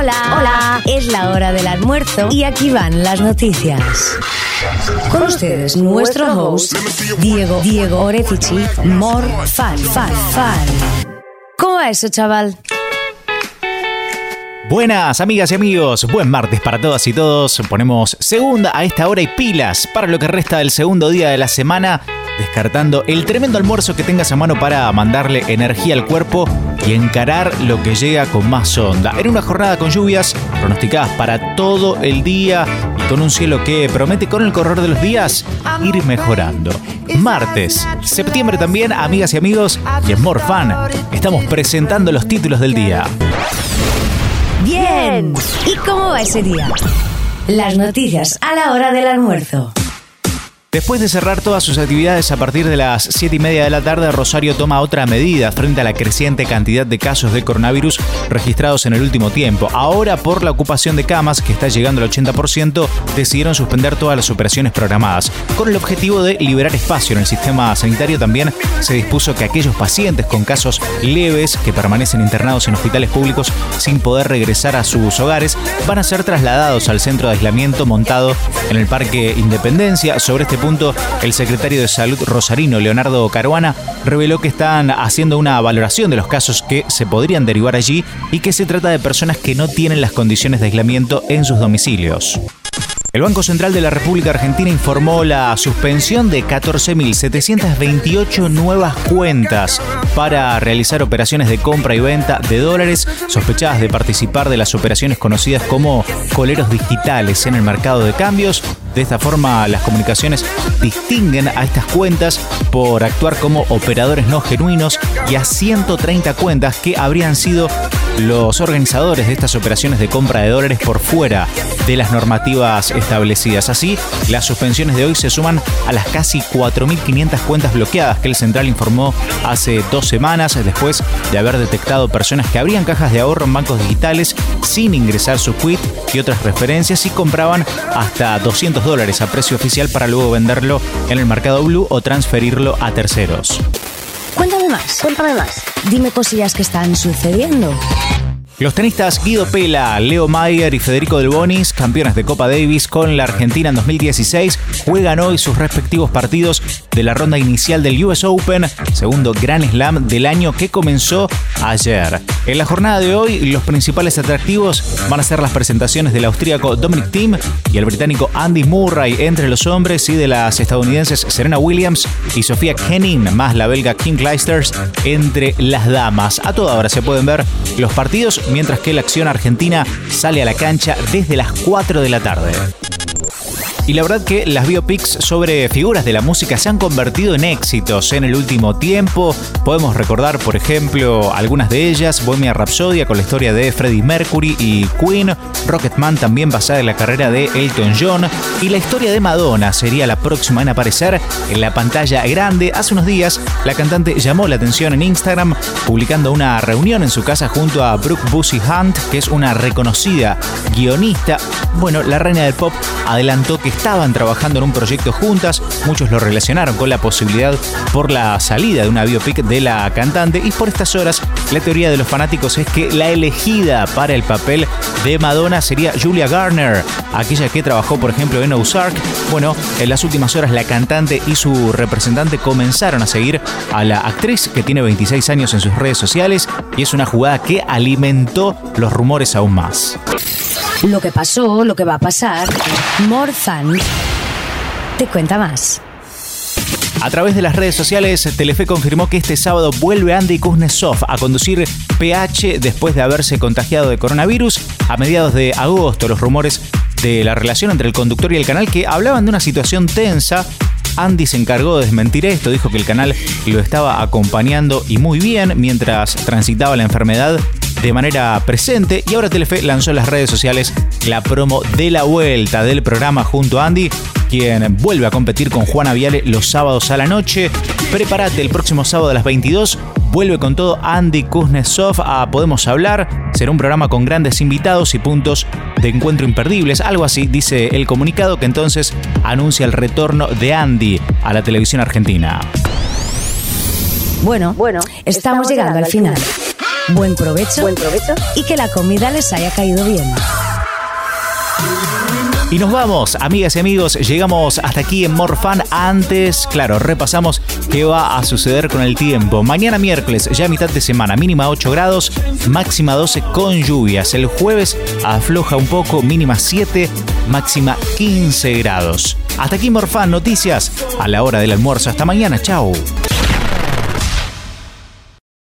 Hola, hola. Es la hora del almuerzo y aquí van las noticias. Con ustedes, nuestro host, Diego, Diego Orefici, More Fan, Fan, Fan. ¿Cómo va eso, chaval? Buenas amigas y amigos, buen martes para todas y todos. Ponemos segunda a esta hora y pilas para lo que resta del segundo día de la semana, descartando el tremendo almuerzo que tengas a mano para mandarle energía al cuerpo y encarar lo que llega con más onda. En una jornada con lluvias pronosticadas para todo el día y con un cielo que promete con el correr de los días ir mejorando. Martes, septiembre también, amigas y amigos, y en Morfan estamos presentando los títulos del día. Bien. ¿Y cómo va ese día? Las noticias a la hora del almuerzo. Después de cerrar todas sus actividades a partir de las 7 y media de la tarde, Rosario toma otra medida frente a la creciente cantidad de casos de coronavirus registrados en el último tiempo. Ahora, por la ocupación de camas, que está llegando al 80%, decidieron suspender todas las operaciones programadas. Con el objetivo de liberar espacio en el sistema sanitario, también se dispuso que aquellos pacientes con casos leves que permanecen internados en hospitales públicos sin poder regresar a sus hogares van a ser trasladados al centro de aislamiento montado en el Parque Independencia. Sobre este punto, el secretario de Salud rosarino, Leonardo Caruana, reveló que están haciendo una valoración de los casos que se podrían derivar allí y que se trata de personas que no tienen las condiciones de aislamiento en sus domicilios. El Banco Central de la República Argentina informó la suspensión de 14.728 nuevas cuentas para realizar operaciones de compra y venta de dólares sospechadas de participar de las operaciones conocidas como coleros digitales en el mercado de cambios. De esta forma, las comunicaciones distinguen a estas cuentas por actuar como operadores no genuinos y a 130 cuentas que habrían sido los organizadores de estas operaciones de compra de dólares por fuera de las normativas establecidas. Así, las suspensiones de hoy se suman a las casi 4.500 cuentas bloqueadas que el central informó hace dos semanas después de haber detectado personas que abrían cajas de ahorro en bancos digitales sin ingresar su quit y otras referencias y compraban hasta 200 dólares a precio oficial para luego venderlo en el mercado blue o transferirlo a terceros. Cuéntame más, cuéntame más. Dime cosillas que están sucediendo. Los tenistas Guido Pela, Leo Mayer y Federico Del Bonis, campeones de Copa Davis con la Argentina en 2016, juegan hoy sus respectivos partidos de la ronda inicial del US Open, segundo Grand Slam del año que comenzó ayer. En la jornada de hoy, los principales atractivos van a ser las presentaciones del austríaco Dominic Thiem y el británico Andy Murray entre los hombres y de las estadounidenses Serena Williams y Sofía Kenin, más la belga Kim Clijsters entre las damas. A toda hora se pueden ver los partidos mientras que la acción argentina sale a la cancha desde las 4 de la tarde. Y la verdad que las biopics sobre figuras de la música se han convertido en éxitos en el último tiempo. Podemos recordar, por ejemplo, algunas de ellas, Bohemia Rhapsody con la historia de Freddie Mercury y Queen, Rocketman también basada en la carrera de Elton John y la historia de Madonna sería la próxima en aparecer en la pantalla grande. Hace unos días, la cantante llamó la atención en Instagram publicando una reunión en su casa junto a Brooke Busy Hunt, que es una reconocida guionista. Bueno, la reina del pop adelantó que estaban trabajando en un proyecto juntas, muchos lo relacionaron con la posibilidad por la salida de una biopic de la cantante y por estas horas la teoría de los fanáticos es que la elegida para el papel de Madonna sería Julia Garner, aquella que trabajó por ejemplo en Ozark. Bueno, en las últimas horas la cantante y su representante comenzaron a seguir a la actriz que tiene 26 años en sus redes sociales y es una jugada que alimentó los rumores aún más. Lo que pasó, lo que va a pasar. Morzan te cuenta más. A través de las redes sociales, Telefe confirmó que este sábado vuelve Andy Kuznetsov a conducir PH después de haberse contagiado de coronavirus. A mediados de agosto, los rumores de la relación entre el conductor y el canal que hablaban de una situación tensa Andy se encargó de desmentir esto, dijo que el canal lo estaba acompañando y muy bien mientras transitaba la enfermedad de manera presente y ahora Telefe lanzó en las redes sociales la promo de la vuelta del programa junto a Andy quien vuelve a competir con Juana Viale los sábados a la noche. Prepárate, el próximo sábado a las 22 vuelve con todo Andy Kuznetsov a Podemos Hablar. Será un programa con grandes invitados y puntos de encuentro imperdibles. Algo así dice el comunicado que entonces anuncia el retorno de Andy a la televisión argentina. Bueno, bueno, estamos, llegando, al final. Buen provecho, buen provecho y que la comida les haya caído bien. Y nos vamos, amigas y amigos, llegamos hasta aquí en Morfan. Antes, claro, repasamos qué va a suceder con el tiempo. Mañana miércoles, ya mitad de semana, mínima 8 grados, máxima 12 con lluvias. El jueves afloja un poco, mínima 7, máxima 15 grados. Hasta aquí Morfan, noticias a la hora del almuerzo. Hasta mañana, chao.